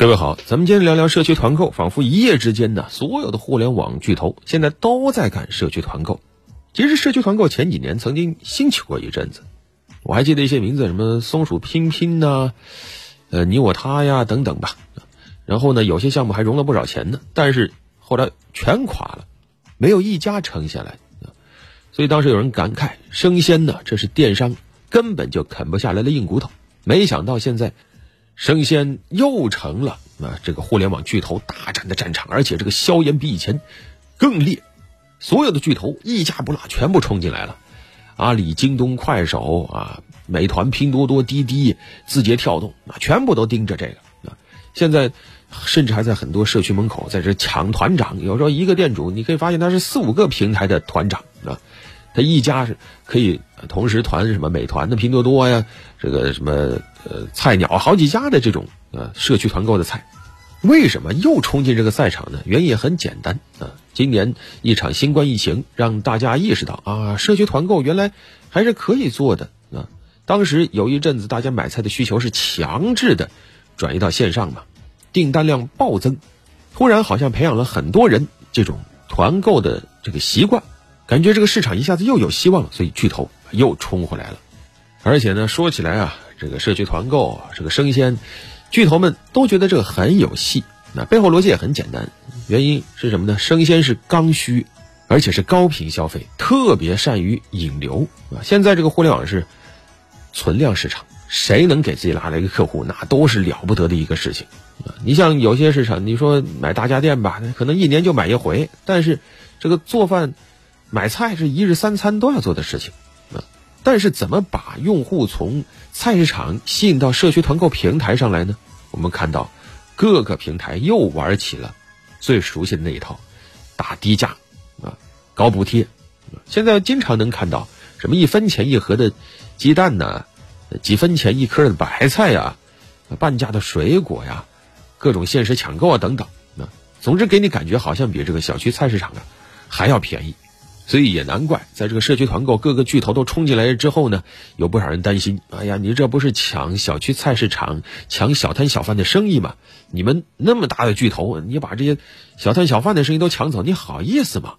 各位好，咱们今天聊聊社区团购。仿佛一夜之间呢，所有的互联网巨头现在都在干社区团购。其实社区团购前几年曾经兴起过一阵子，我还记得一些名字，什么松鼠拼拼呐，呃你我他呀等等吧。然后呢，有些项目还融了不少钱呢，但是后来全垮了，没有一家撑下来。所以当时有人感慨，生鲜呢，这是电商根本就啃不下来的硬骨头。没想到现在。生鲜又成了啊这个互联网巨头大战的战场，而且这个硝烟比以前更烈，所有的巨头一家不落全部冲进来了，阿里、京东、快手啊、美团、拼多多、滴滴、字节跳动啊，全部都盯着这个啊。现在甚至还在很多社区门口在这抢团长，有时候一个店主你可以发现他是四五个平台的团长啊。他一家是可以同时团什么美团的、拼多多呀，这个什么呃菜鸟好几家的这种呃社区团购的菜，为什么又冲进这个赛场呢？原因很简单啊，今年一场新冠疫情让大家意识到啊，社区团购原来还是可以做的啊。当时有一阵子大家买菜的需求是强制的转移到线上嘛，订单量暴增，突然好像培养了很多人这种团购的这个习惯。感觉这个市场一下子又有希望了，所以巨头又冲回来了。而且呢，说起来啊，这个社区团购，这个生鲜，巨头们都觉得这个很有戏。那背后逻辑也很简单，原因是什么呢？生鲜是刚需，而且是高频消费，特别善于引流啊。现在这个互联网是存量市场，谁能给自己拉来一个客户，那都是了不得的一个事情啊。你像有些市场，你说买大家电吧，可能一年就买一回，但是这个做饭。买菜是一日三餐都要做的事情，但是怎么把用户从菜市场吸引到社区团购平台上来呢？我们看到各个平台又玩起了最熟悉的那一套，打低价，啊，搞补贴，现在经常能看到什么一分钱一盒的鸡蛋呢，几分钱一颗的白菜呀，半价的水果呀，各种限时抢购啊等等，啊，总之给你感觉好像比这个小区菜市场啊还要便宜。所以也难怪，在这个社区团购各个巨头都冲进来之后呢，有不少人担心：哎呀，你这不是抢小区菜市场、抢小摊小贩的生意吗？你们那么大的巨头，你把这些小摊小贩的生意都抢走，你好意思吗？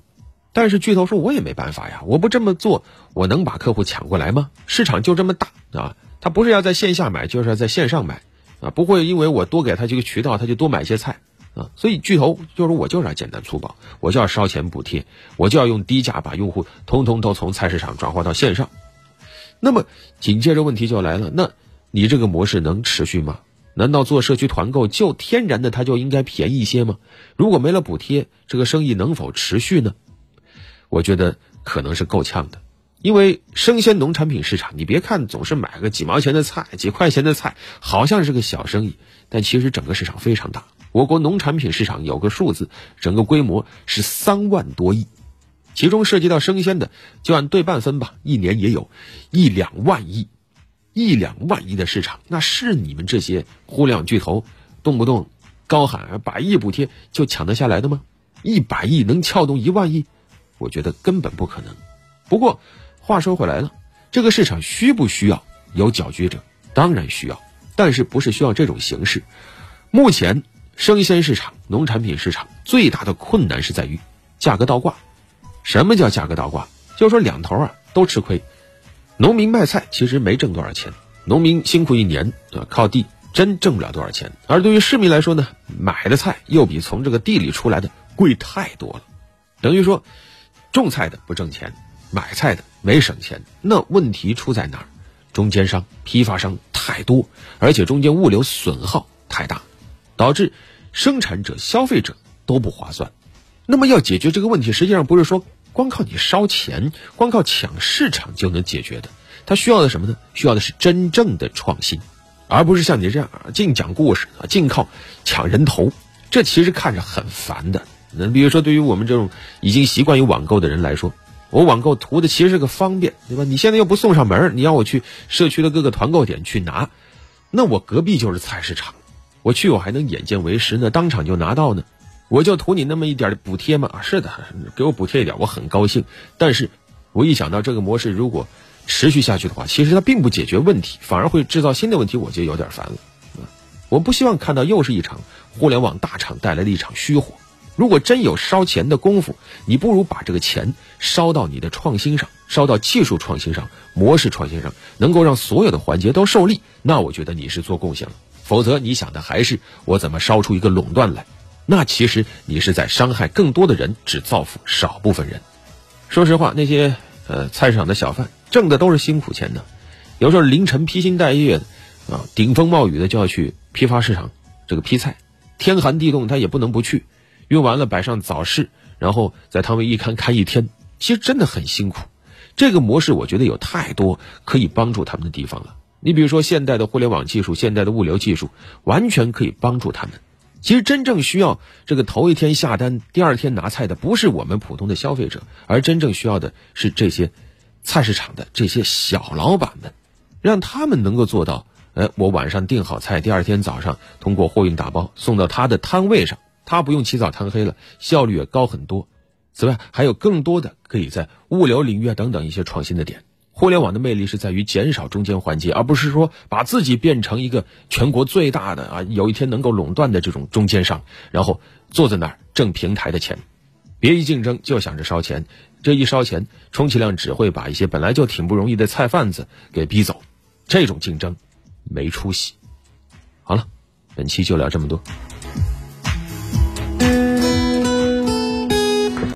但是巨头说：“我也没办法呀，我不这么做，我能把客户抢过来吗？市场就这么大啊，他不是要在线下买，就是要在线上买啊，不会因为我多给他这个渠道，他就多买些菜。”啊，所以巨头就是我就是要简单粗暴，我就要烧钱补贴，我就要用低价把用户通通都从菜市场转化到线上。那么紧接着问题就来了，那你这个模式能持续吗？难道做社区团购就天然的它就应该便宜一些吗？如果没了补贴，这个生意能否持续呢？我觉得可能是够呛的，因为生鲜农产品市场，你别看总是买个几毛钱的菜、几块钱的菜，好像是个小生意，但其实整个市场非常大。我国农产品市场有个数字，整个规模是三万多亿，其中涉及到生鲜的，就按对半分吧，一年也有一两万亿，一两万亿的市场，那是你们这些互联网巨头动不动高喊百亿补贴就抢得下来的吗？一百亿能撬动一万亿，我觉得根本不可能。不过话说回来了，这个市场需不需要有搅局者？当然需要，但是不是需要这种形式？目前。生鲜市场、农产品市场最大的困难是在于价格倒挂。什么叫价格倒挂？就说两头啊都吃亏。农民卖菜其实没挣多少钱，农民辛苦一年啊靠地真挣不了多少钱。而对于市民来说呢，买的菜又比从这个地里出来的贵太多了。等于说，种菜的不挣钱，买菜的没省钱。那问题出在哪儿？中间商、批发商太多，而且中间物流损耗太大，导致。生产者、消费者都不划算，那么要解决这个问题，实际上不是说光靠你烧钱、光靠抢市场就能解决的。它需要的什么呢？需要的是真正的创新，而不是像你这样啊，净讲故事啊，净靠抢人头。这其实看着很烦的。那比如说，对于我们这种已经习惯于网购的人来说，我网购图的其实是个方便，对吧？你现在又不送上门，你要我去社区的各个团购点去拿，那我隔壁就是菜市场。我去，我还能眼见为实呢，当场就拿到呢，我就图你那么一点补贴嘛。啊，是的，给我补贴一点，我很高兴。但是，我一想到这个模式如果持续下去的话，其实它并不解决问题，反而会制造新的问题，我就有点烦了。我不希望看到又是一场互联网大厂带来的一场虚火。如果真有烧钱的功夫，你不如把这个钱烧到你的创新上，烧到技术创新上、模式创新上，能够让所有的环节都受力。那我觉得你是做贡献了。否则，你想的还是我怎么烧出一个垄断来？那其实你是在伤害更多的人，只造福少部分人。说实话，那些呃菜市场的小贩挣的都是辛苦钱的，有时候凌晨披星戴月的啊，顶风冒雨的就要去批发市场这个批菜，天寒地冻他也不能不去。用完了摆上早市，然后在摊位一看看一天，其实真的很辛苦。这个模式我觉得有太多可以帮助他们的地方了。你比如说现代的互联网技术、现代的物流技术，完全可以帮助他们。其实真正需要这个头一天下单、第二天拿菜的，不是我们普通的消费者，而真正需要的是这些菜市场的这些小老板们，让他们能够做到：哎，我晚上订好菜，第二天早上通过货运打包送到他的摊位上。他不用起早贪黑了，效率也高很多。此外，还有更多的可以在物流领域啊等等一些创新的点。互联网的魅力是在于减少中间环节，而不是说把自己变成一个全国最大的啊，有一天能够垄断的这种中间商，然后坐在那儿挣平台的钱。别一竞争就想着烧钱，这一烧钱，充其量只会把一些本来就挺不容易的菜贩子给逼走。这种竞争没出息。好了，本期就聊这么多。